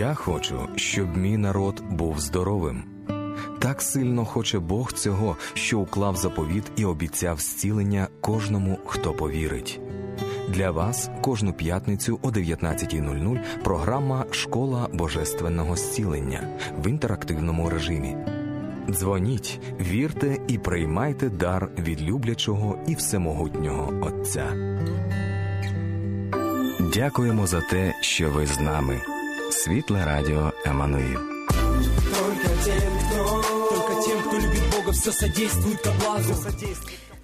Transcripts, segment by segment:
Я хочу, щоб мій народ був здоровим. Так сильно хоче Бог цього, що уклав заповіт і обіцяв зцілення кожному, хто повірить. Для вас кожну п'ятницю о 19.00 програма Школа Божественного зцілення в інтерактивному режимі. Дзвоніть, вірте і приймайте дар від люблячого і всемогутнього Отця. Дякуємо за те, що ви з нами. Світле Радіо Еммануїл. Только тем, кто, только тем, кто любит Бога, все содействует ко благу.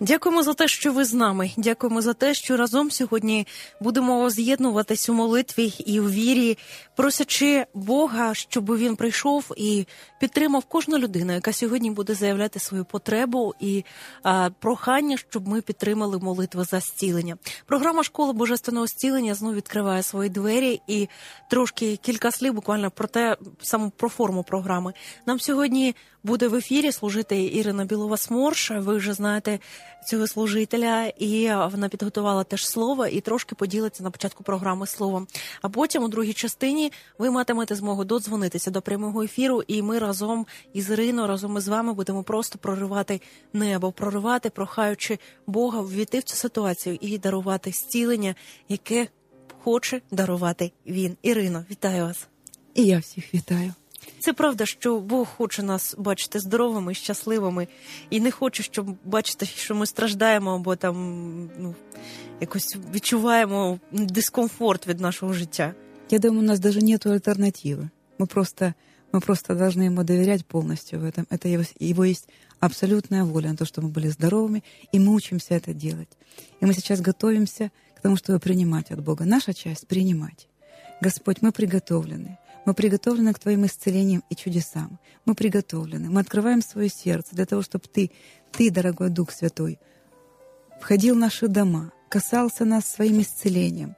Дякуємо за те, що ви з нами. Дякуємо за те, що разом сьогодні будемо з'єднуватись у молитві і у вірі, просячи Бога, щоб він прийшов і підтримав кожну людину, яка сьогодні буде заявляти свою потребу і а, прохання, щоб ми підтримали молитву за зцілення. Програма школи божественного зцілення знову відкриває свої двері і трошки кілька слів буквально про те, саме про форму програми. Нам сьогодні буде в ефірі служити Ірина Білова Сморш. Ви вже знаєте цього служителя, і вона підготувала теж слово і трошки поділиться на початку програми словом. А потім у другій частині ви матимете змогу додзвонитися до прямого ефіру, і ми разом із Іриною, разом із вами будемо просто проривати небо, проривати, прохаючи Бога ввійти в цю ситуацію і дарувати зцілення, яке хоче дарувати він. Ірино, вітаю вас. І я всіх вітаю. Це правда, що Бог хоче нас бачити здоровими, щасливими, і не хоче, щоб бачити, що ми страждаємо або там ну, якось відчуваємо дискомфорт від нашого життя. Я думаю, у нас даже нет альтернативы. Мы просто, мы просто должны ему доверять полностью в этом. Это его, его есть абсолютная воля на то, чтобы мы были здоровыми, и мы учимся это делать. И мы сейчас готовимся к тому, чтобы принимать от Бога. Наша часть — принимать. Господь, мы приготовлены. Мы приготовлены к Твоим исцелениям и чудесам. Мы приготовлены. Мы открываем свое сердце для того, чтобы Ты, Ты, дорогой Дух Святой, входил в наши дома, касался нас своим исцелением,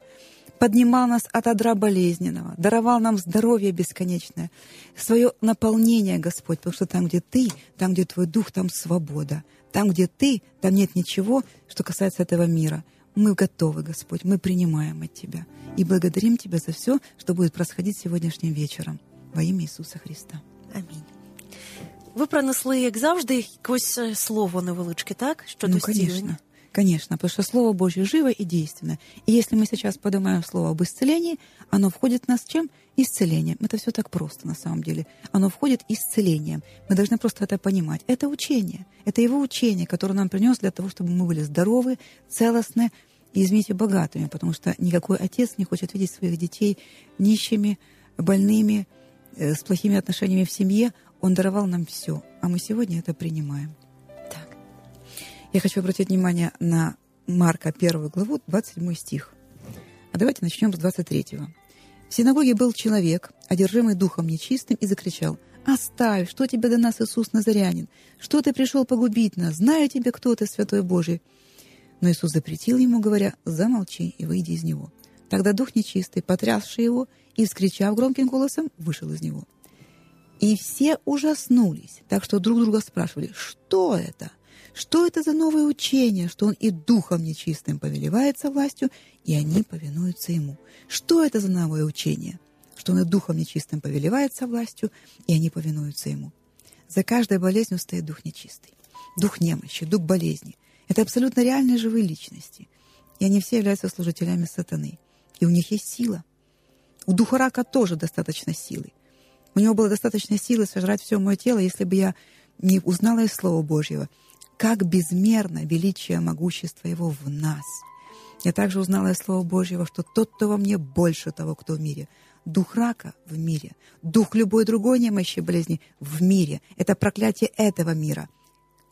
поднимал нас от одра болезненного, даровал нам здоровье бесконечное, свое наполнение, Господь, потому что там, где Ты, там, где Твой Дух, там свобода. Там, где Ты, там нет ничего, что касается этого мира. Мы готовы, Господь, мы принимаем от Тебя и благодарим Тебя за все, что будет происходить сегодняшним вечером. Во имя Ісуса Христа. Амінь. Ви принесли, як завжди, якось е, слово невеличке, так? Щодо ну, зцілення. конечно. Потому что Слово Божье живо и действенно. И если мы сейчас поднимаем слово об исцелении, оно входит в нас чем? Исцелением. Это все так просто на самом деле. Оно входит исцелением. Мы должны просто это понимать. Это учение. Это его учение, которое нам принес для того, чтобы мы были здоровы, целостны и, извините, богатыми. Потому что никакой отец не хочет видеть своих детей нищими, больными, э, с плохими отношениями в семье. Он даровал нам все. А мы сегодня это принимаем. Я хочу обратить внимание на Марка 1 главу, 27 стих. А давайте начнем с 23. В синагоге был человек, одержимый духом нечистым, и закричал, «Оставь! Что тебе до нас, Иисус Назарянин? Что ты пришел погубить нас? Знаю тебе, кто ты, Святой Божий!» Но Иисус запретил ему, говоря, «Замолчи и выйди из него». Тогда дух нечистый, потрясший его и, вскричав громким голосом, вышел из него. И все ужаснулись, так что друг друга спрашивали, что это? Что это за новое учение, что он и духом нечистым повелевается властью, и они повинуются ему? Что это за новое учение, что он и духом нечистым повелевается властью, и они повинуются ему? За каждой болезнью стоит дух нечистый, дух немощи, дух болезни. Это абсолютно реальные живые личности. И они все являются служителями сатаны. И у них есть сила. У духа рака тоже достаточно силы. У него было достаточно силы сожрать все мое тело, если бы я не узнала из Слова Божьего, как безмерно величие могущества Его в нас. Я также узнала из Слова Божьего, что тот, кто во мне, больше того, кто в мире. Дух рака в мире, дух любой другой немощи болезни в мире. Это проклятие этого мира.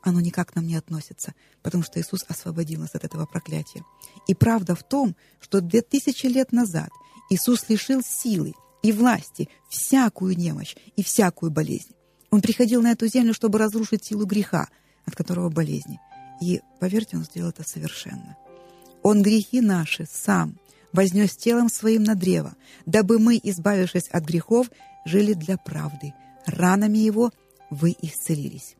Оно никак к нам не относится, потому что Иисус освободил нас от этого проклятия. И правда в том, что две тысячи лет назад Иисус лишил силы и власти всякую немощь и всякую болезнь. Он приходил на эту землю, чтобы разрушить силу греха, от которого болезни. И, поверьте, Он сделал это совершенно. Он грехи наши сам вознес телом своим на древо, дабы мы, избавившись от грехов, жили для правды. Ранами Его вы исцелились.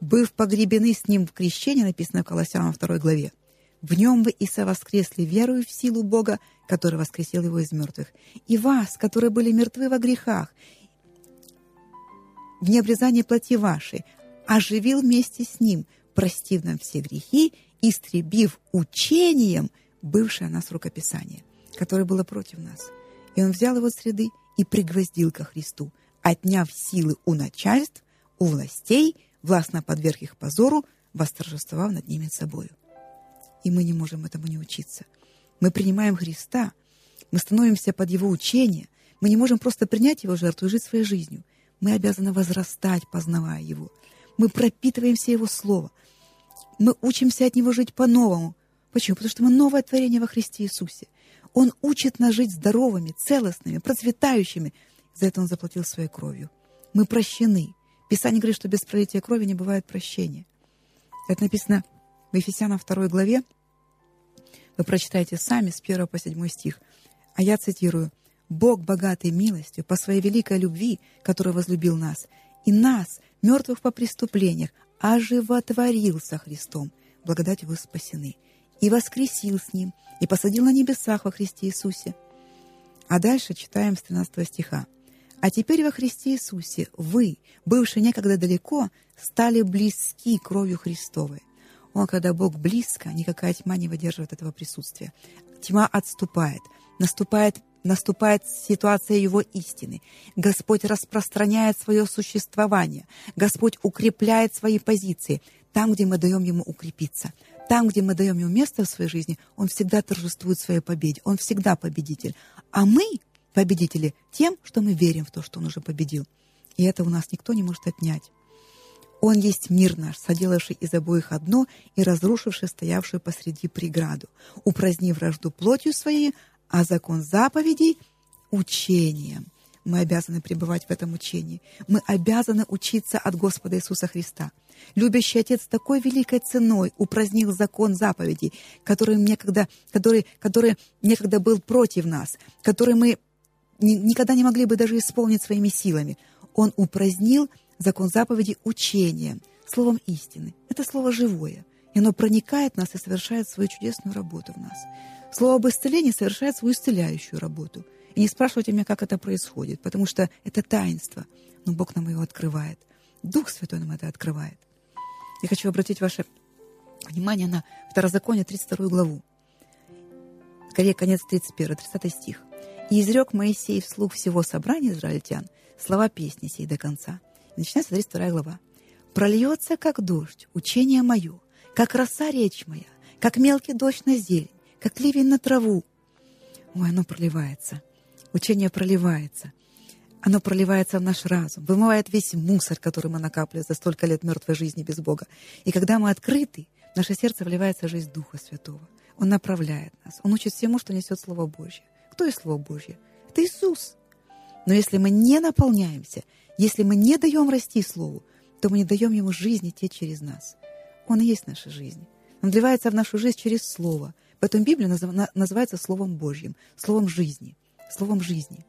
Быв погребены с Ним в крещении, написано в Колоссянам 2 главе, в нем вы и совоскресли верою в силу Бога, который воскресил его из мертвых, и вас, которые были мертвы во грехах, в необрезании плоти вашей, оживил вместе с ним, простив нам все грехи, истребив учением бывшее нас рукописание, которое было против нас. И он взял его от среды и пригвоздил ко Христу, отняв силы у начальств, у властей, властно подверг их позору, восторжествовав над ними собою. И мы не можем этому не учиться. Мы принимаем Христа, мы становимся под Его учение, мы не можем просто принять Его жертву и жить своей жизнью. Мы обязаны возрастать, познавая Его. Мы пропитываемся Его Слово. Мы учимся от Него жить по-новому. Почему? Потому что мы новое творение во Христе Иисусе. Он учит нас жить здоровыми, целостными, процветающими. За это Он заплатил своей кровью. Мы прощены. Писание говорит, что без пролития крови не бывает прощения. Это написано в Ефесянам 2 главе. Вы прочитаете сами с 1 по 7 стих. А я цитирую. «Бог, богатый милостью, по своей великой любви, который возлюбил нас, и нас, мертвых по преступлениях, оживотворил со Христом, благодатью вы спасены, и воскресил с Ним, и посадил на небесах во Христе Иисусе». А дальше читаем с 13 стиха. А теперь во Христе Иисусе вы, бывшие некогда далеко, стали близки кровью Христовой. О, когда Бог близко, никакая тьма не выдерживает этого присутствия. Тьма отступает, наступает, наступает ситуация Его истины. Господь распространяет свое существование. Господь укрепляет свои позиции там, где мы даем Ему укрепиться. Там, где мы даем Ему место в своей жизни, Он всегда торжествует своей победе. Он всегда победитель. А мы победители тем, что мы верим в то, что Он уже победил. И это у нас никто не может отнять. Он есть мир наш, соделавший из обоих одно и разрушивший стоявшую посреди преграду, упразднив вражду плотью своей, а закон заповедей — учением. Мы обязаны пребывать в этом учении. Мы обязаны учиться от Господа Иисуса Христа. Любящий Отец такой великой ценой упразднил закон заповедей, который некогда, который, который некогда был против нас, который мы никогда не могли бы даже исполнить своими силами. Он упразднил закон заповеди учением, словом истины. Это слово живое, и оно проникает в нас и совершает свою чудесную работу в нас. Слово об исцелении совершает свою исцеляющую работу. И не спрашивайте меня, как это происходит, потому что это таинство, но Бог нам его открывает. Дух Святой нам это открывает. Я хочу обратить ваше внимание на Второзаконие, 32 главу. Скорее, конец 31, 30 стих. «И изрек Моисей вслух всего собрания израильтян слова песни сей до конца». И начинается 32 глава. «Прольется, как дождь, учение мое, как роса речь моя, как мелкий дождь на зелень, как ливень на траву». Ой, оно проливается. Учение проливается. Оно проливается в наш разум, вымывает весь мусор, который мы накапливали за столько лет мертвой жизни без Бога. И когда мы открыты, в наше сердце вливается жизнь Духа Святого. Он направляет нас. Он учит всему, что несет Слово Божье. Кто есть Слово Божье? Это Иисус. Но если мы не наполняемся, если мы не даем расти Слову, то мы не даем Ему жизни течь через нас. Он и есть наша жизнь. Он вливается в нашу жизнь через Слово. Поэтому Библия называется Словом Божьим, Словом жизни, Словом жизни.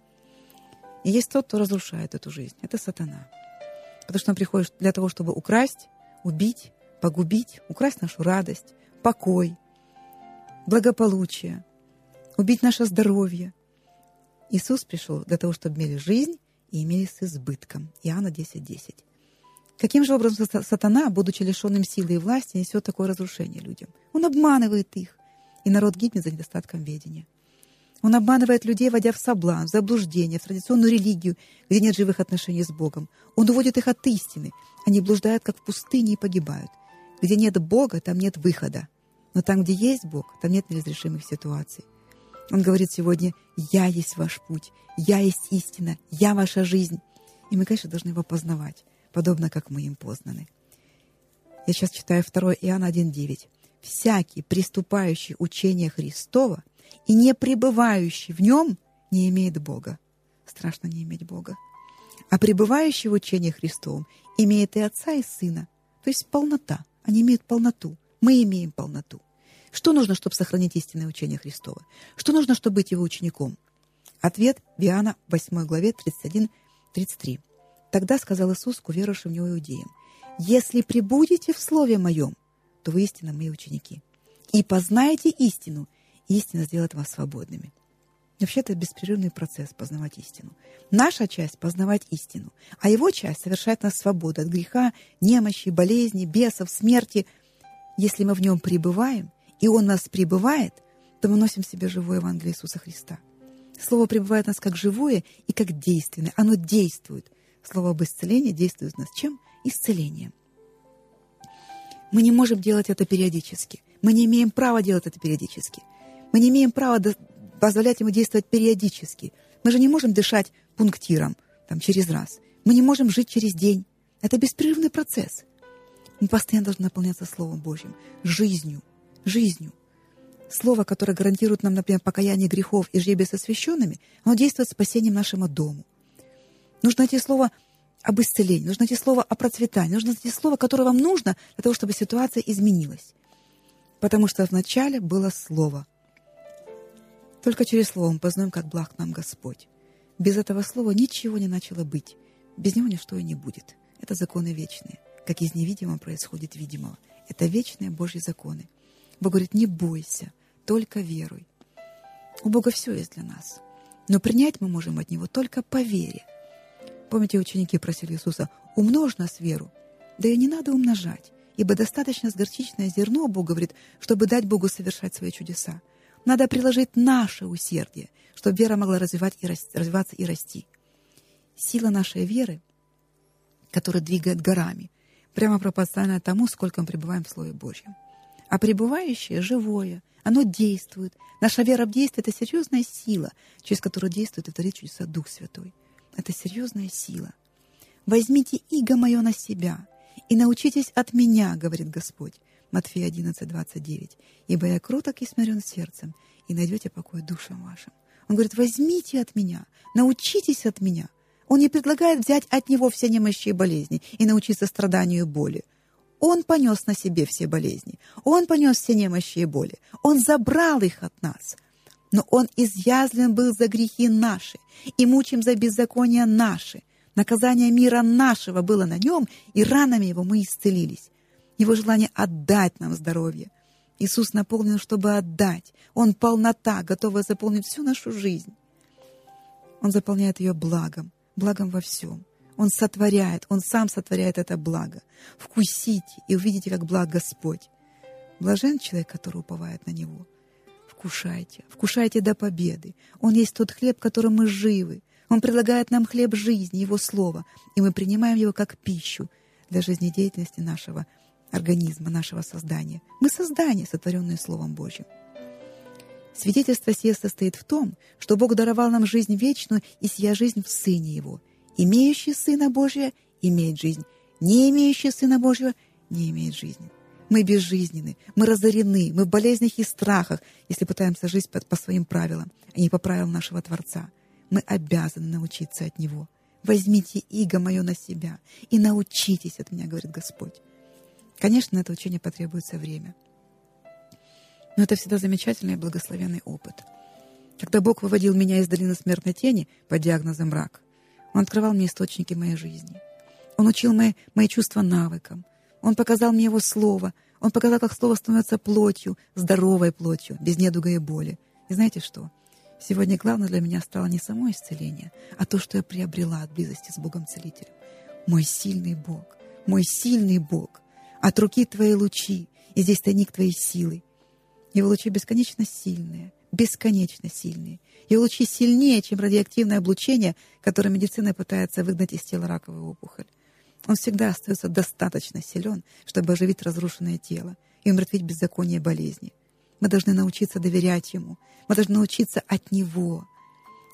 И есть тот, кто разрушает эту жизнь. Это сатана. Потому что он приходит для того, чтобы украсть, убить, погубить, украсть нашу радость, покой, благополучие, убить наше здоровье. Иисус пришел для того, чтобы имели жизнь и имели с избытком. Иоанна 10.10. 10. Каким же образом сатана, будучи лишенным силы и власти, несет такое разрушение людям? Он обманывает их, и народ гибнет за недостатком ведения. Он обманывает людей, водя в соблазн, в заблуждение, в традиционную религию, где нет живых отношений с Богом. Он уводит их от истины. Они блуждают, как в пустыне, и погибают. Где нет Бога, там нет выхода. Но там, где есть Бог, там нет неразрешимых ситуаций. Он говорит сегодня, «Я есть ваш путь, я есть истина, я ваша жизнь». И мы, конечно, должны его познавать, подобно как мы им познаны. Я сейчас читаю 2 Иоанна 1.9. «Всякий, приступающий учение Христова и не пребывающий в нем, не имеет Бога». Страшно не иметь Бога. А пребывающий в учении Христовом имеет и Отца, и Сына. То есть полнота. Они имеют полноту. Мы имеем полноту. Что нужно, чтобы сохранить истинное учение Христова? Что нужно, чтобы быть его учеником? Ответ в Иоанна 8 главе 31-33. Тогда сказал Иисус к уверовавшим иудеям, «Если прибудете в Слове Моем, то вы истинно мои ученики, и познаете истину, и истина сделает вас свободными». Вообще это беспрерывный процесс познавать истину. Наша часть — познавать истину, а его часть — совершать нас свободу от греха, немощи, болезни, бесов, смерти. Если мы в нем пребываем, и он нас пребывает, то мы носим в себе живое Евангелие Иисуса Христа. Слово пребывает в нас как живое и как действенное. Оно действует. Слово об исцелении действует нас чем? Исцелением. Мы не можем делать это периодически. Мы не имеем права делать это периодически. Мы не имеем права позволять ему действовать периодически. Мы же не можем дышать пунктиром там, через раз. Мы не можем жить через день. Это беспрерывный процесс. Мы постоянно должны наполняться Словом Божьим, жизнью, жизнью. Слово, которое гарантирует нам, например, покаяние грехов и жребие с освященными, оно действует спасением нашему дому. Нужно найти слово об исцелении, нужно найти слово о процветании, нужно найти слово, которое вам нужно для того, чтобы ситуация изменилась. Потому что вначале было слово — только через Слово мы познаем, как благ нам Господь. Без этого Слова ничего не начало быть. Без него ничто и не будет. Это законы вечные. Как из невидимого происходит видимого. Это вечные Божьи законы. Бог говорит, не бойся, только веруй. У Бога все есть для нас. Но принять мы можем от Него только по вере. Помните, ученики просили Иисуса, умножь нас веру. Да и не надо умножать, ибо достаточно с горчичное зерно, Бог говорит, чтобы дать Богу совершать свои чудеса. Надо приложить наше усердие, чтобы вера могла развивать и расти, развиваться и расти. Сила нашей веры, которая двигает горами, прямо пропорциональна тому, сколько мы пребываем в Слове Божьем. А пребывающее живое, оно действует. Наша вера в действие — это серьезная сила, через которую действует и творит чудеса Дух Святой. Это серьезная сила. «Возьмите иго мое на себя и научитесь от меня, — говорит Господь, Матфея 11, 29. «Ибо я кроток и смирен сердцем, и найдете покой душам вашим». Он говорит, возьмите от меня, научитесь от меня. Он не предлагает взять от него все немощи и болезни и научиться страданию и боли. Он понес на себе все болезни. Он понес все немощи и боли. Он забрал их от нас. Но Он изъязлен был за грехи наши и мучим за беззакония наши. Наказание мира нашего было на нем, и ранами его мы исцелились его желание отдать нам здоровье. Иисус наполнен, чтобы отдать. Он полнота, готовая заполнить всю нашу жизнь. Он заполняет ее благом, благом во всем. Он сотворяет, Он сам сотворяет это благо. Вкусите и увидите, как благ Господь. Блажен человек, который уповает на Него. Вкушайте, вкушайте до победы. Он есть тот хлеб, которым мы живы. Он предлагает нам хлеб жизни, Его Слово, и мы принимаем его как пищу для жизнедеятельности нашего организма нашего создания. Мы создание, сотворенное Словом Божьим. Свидетельство сие состоит в том, что Бог даровал нам жизнь вечную и сия жизнь в Сыне Его. Имеющий Сына Божия имеет жизнь, не имеющий Сына Божьего не имеет жизни. Мы безжизненны, мы разорены, мы в болезнях и страхах, если пытаемся жить по, своим правилам, а не по правилам нашего Творца. Мы обязаны научиться от Него. «Возьмите иго мое на себя и научитесь от меня», — говорит Господь. Конечно, на это учение потребуется время. Но это всегда замечательный и благословенный опыт. Когда Бог выводил меня из долины смертной тени по диагнозам рак, Он открывал мне источники моей жизни. Он учил мои, мои чувства навыкам. Он показал мне Его Слово. Он показал, как Слово становится плотью, здоровой плотью, без недуга и боли. И знаете что? Сегодня главное для меня стало не само исцеление, а то, что я приобрела от близости с Богом-целителем. Мой сильный Бог, мой сильный Бог — от руки твоей лучи, и здесь тайник твоей силы. Его лучи бесконечно сильные, бесконечно сильные. Его лучи сильнее, чем радиоактивное облучение, которое медицина пытается выгнать из тела раковую опухоль. Он всегда остается достаточно силен, чтобы оживить разрушенное тело и умертвить беззаконие болезни. Мы должны научиться доверять Ему. Мы должны научиться от Него.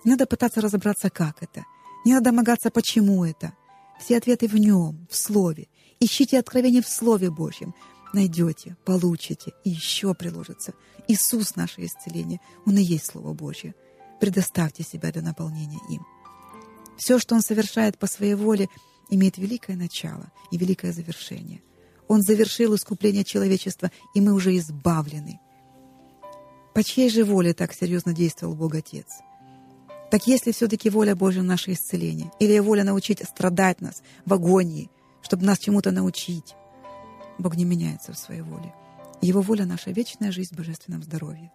Не надо пытаться разобраться, как это. Не надо домогаться, почему это. Все ответы в Нем, в Слове. Ищите откровение в Слове Божьем. Найдете, получите и еще приложится. Иисус — наше исцеление. Он и есть Слово Божье. Предоставьте себя для наполнения им. Все, что Он совершает по своей воле, имеет великое начало и великое завершение. Он завершил искупление человечества, и мы уже избавлены. По чьей же воле так серьезно действовал Бог Отец? Так если все-таки воля Божья наше исцеление, или воля научить страдать нас в агонии, чтобы нас чему-то научить. Бог не меняется в своей воле. Его воля — наша вечная жизнь в божественном здоровье.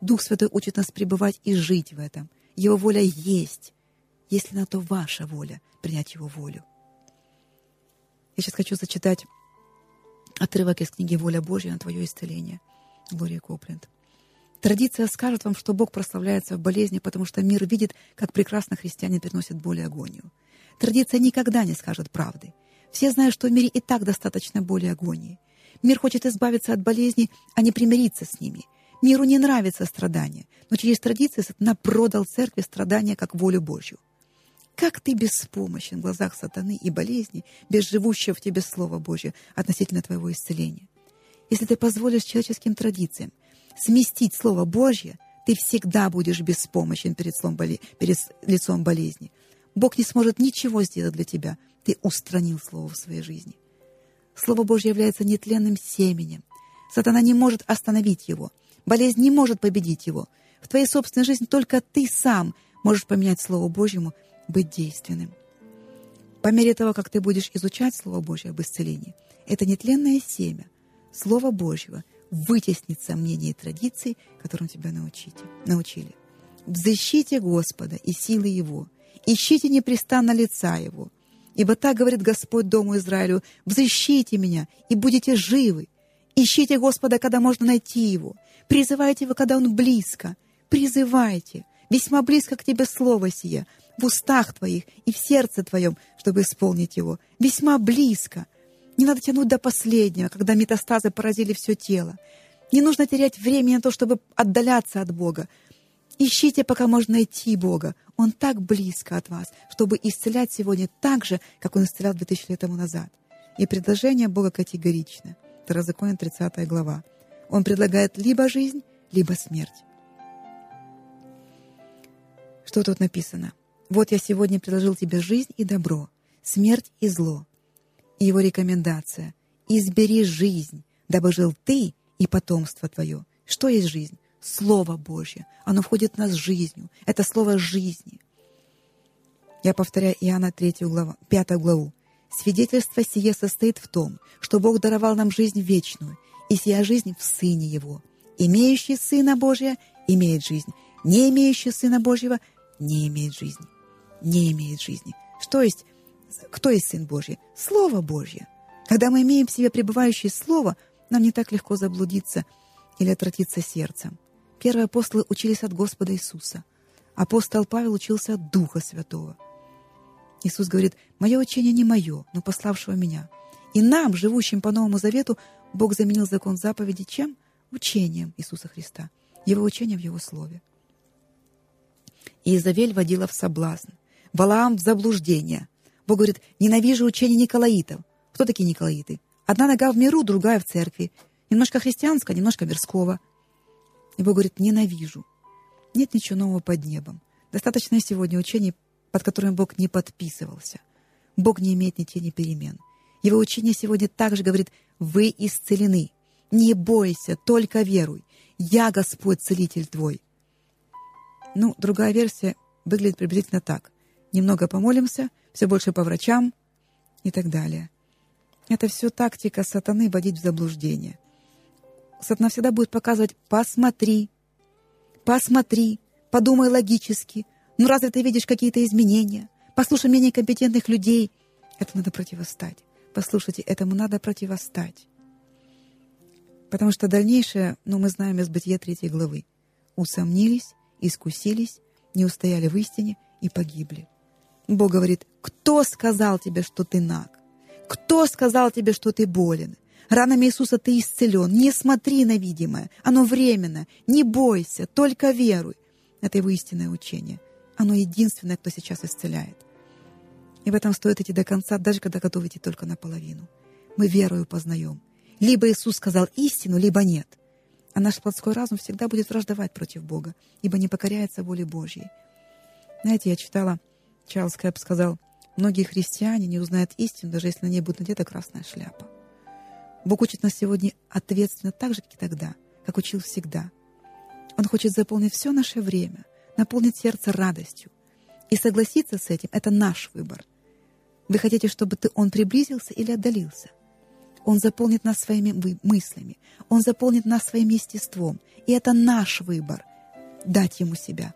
Дух Святой учит нас пребывать и жить в этом. Его воля есть, если на то ваша воля принять Его волю. Я сейчас хочу зачитать отрывок из книги «Воля Божья на твое исцеление». Глория Копленд. Традиция скажет вам, что Бог прославляется в болезни, потому что мир видит, как прекрасно христиане переносят боль и агонию. Традиция никогда не скажет правды. Все знают, что в мире и так достаточно боли и агонии. Мир хочет избавиться от болезней, а не примириться с ними. Миру не нравится страдание, но через традиции сатана продал церкви страдания как волю Божью. Как ты беспомощен в глазах сатаны и болезни, без живущего в тебе Слова Божье относительно твоего исцеления. Если ты позволишь человеческим традициям сместить Слово Божье, ты всегда будешь беспомощен перед, перед лицом болезни. Бог не сможет ничего сделать для тебя. Ты устранил Слово в своей жизни. Слово Божье является нетленным семенем. Сатана не может остановить его. Болезнь не может победить его. В твоей собственной жизни только ты сам можешь поменять Слово Божьему, быть действенным. По мере того, как ты будешь изучать Слово Божье об исцелении, это нетленное семя Слова Божьего вытеснит сомнения и традиции, которым тебя научите, научили. Взыщите Господа и силы Его, ищите непрестанно лица Его, Ибо так говорит Господь Дому Израилю, «Взыщите меня, и будете живы. Ищите Господа, когда можно найти Его. Призывайте Его, когда Он близко. Призывайте. Весьма близко к тебе слово сие, в устах твоих и в сердце твоем, чтобы исполнить его. Весьма близко. Не надо тянуть до последнего, когда метастазы поразили все тело. Не нужно терять времени на то, чтобы отдаляться от Бога. Ищите, пока можно найти Бога. Он так близко от вас, чтобы исцелять сегодня так же, как Он исцелял 2000 лет тому назад. И предложение Бога категорично. Второзаконие, 30 глава. Он предлагает либо жизнь, либо смерть. Что тут написано? «Вот я сегодня предложил тебе жизнь и добро, смерть и зло». И его рекомендация «Избери жизнь, дабы жил ты и потомство твое». Что есть жизнь? Слово Божье. Оно входит в нас жизнью. Это слово жизни. Я повторяю Иоанна 3 главу, 5 главу. Свидетельство сие состоит в том, что Бог даровал нам жизнь вечную, и сия жизнь в Сыне Его. Имеющий Сына Божия имеет жизнь, не имеющий Сына Божьего не имеет жизни. Не имеет жизни. Что есть? Кто есть Сын Божий? Слово Божье. Когда мы имеем в себе пребывающее Слово, нам не так легко заблудиться или отвратиться сердцем. Первые апостолы учились от Господа Иисуса. Апостол Павел учился от Духа Святого. Иисус говорит, «Мое учение не мое, но пославшего меня». И нам, живущим по Новому Завету, Бог заменил закон заповеди чем? Учением Иисуса Христа. Его учение в Его Слове. И Изавель водила в соблазн, Валаам в заблуждение. Бог говорит, ненавижу учение Николаитов. Кто такие Николаиты? Одна нога в миру, другая в церкви. Немножко христианского, немножко мирского. И Бог говорит, ненавижу. Нет ничего нового под небом. Достаточно сегодня учений, под которыми Бог не подписывался. Бог не имеет ни тени перемен. Его учение сегодня также говорит, вы исцелены. Не бойся, только веруй. Я Господь, целитель твой. Ну, другая версия выглядит приблизительно так. Немного помолимся, все больше по врачам и так далее. Это все тактика сатаны вводить в заблуждение. Сатана всегда будет показывать «посмотри», «посмотри», «подумай логически», «ну разве ты видишь какие-то изменения?» «Послушай мнение компетентных людей». Это надо противостать. Послушайте, этому надо противостать. Потому что дальнейшее, ну, мы знаем из Бытия третьей главы. Усомнились, искусились, не устояли в истине и погибли. Бог говорит, кто сказал тебе, что ты наг? Кто сказал тебе, что ты болен? Ранами Иисуса ты исцелен. Не смотри на видимое. Оно временно. Не бойся, только веруй. Это его истинное учение. Оно единственное, кто сейчас исцеляет. И в этом стоит идти до конца, даже когда готовы идти только наполовину. Мы верою познаем. Либо Иисус сказал истину, либо нет. А наш плотской разум всегда будет враждовать против Бога, ибо не покоряется воле Божьей. Знаете, я читала, Чарльз Кэп сказал, многие христиане не узнают истину, даже если на ней будет надета красная шляпа. Бог учит нас сегодня ответственно так же, как и тогда, как учил всегда. Он хочет заполнить все наше время, наполнить сердце радостью. И согласиться с этим — это наш выбор. Вы хотите, чтобы ты, он приблизился или отдалился? Он заполнит нас своими мыслями, Он заполнит нас своим естеством. И это наш выбор. дать Ему себя.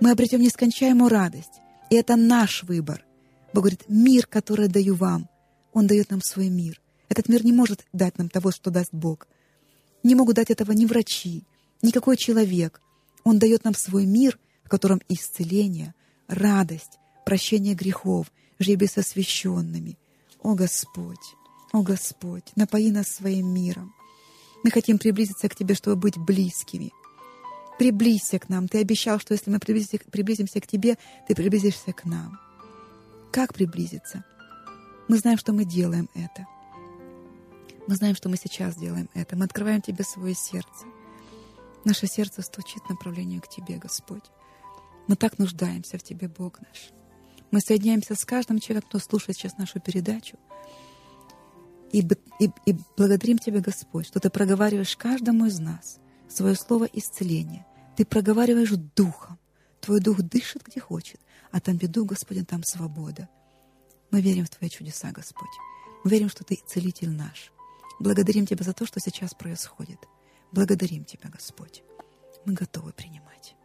Мы обретем нескончаемую радость, и это наш выбор. Бог говорит, мир, который даю вам, Он дает нам свой мир. Этот мир не может дать нам того, что даст Бог. Не могут дать этого ни врачи, никакой человек. Он дает нам свой мир, в котором исцеление, радость, прощение грехов, жребий с освященными. О Господь, о Господь, напои нас своим миром. Мы хотим приблизиться к Тебе, чтобы быть близкими. Приблизься к нам. Ты обещал, что если мы приблизимся к Тебе, Ты приблизишься к нам. Как приблизиться? Мы знаем, что мы делаем это. Мы знаем, что мы сейчас делаем это. Мы открываем Тебе свое сердце. Наше сердце стучит в направлении к Тебе, Господь. Мы так нуждаемся в Тебе, Бог наш. Мы соединяемся с каждым человеком, кто слушает сейчас нашу передачу. И, и, и благодарим Тебя, Господь, что Ты проговариваешь каждому из нас свое слово исцеления. Ты проговариваешь духом. Твой дух дышит, где хочет, а там беду, Господи, там свобода. Мы верим в Твои чудеса, Господь. Мы верим, что Ты целитель наш. Благодарим Тебя за то, что сейчас происходит. Благодарим Тебя, Господь. Мы готовы принимать.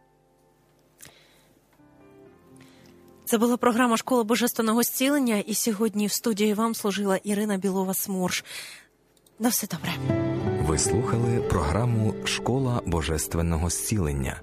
Це була програма Школа Божественного зцілення, і сьогодні в студії вам служила Ірина Білова Смурш. На все добре. Ви слухали програму Школа Божественного зцілення.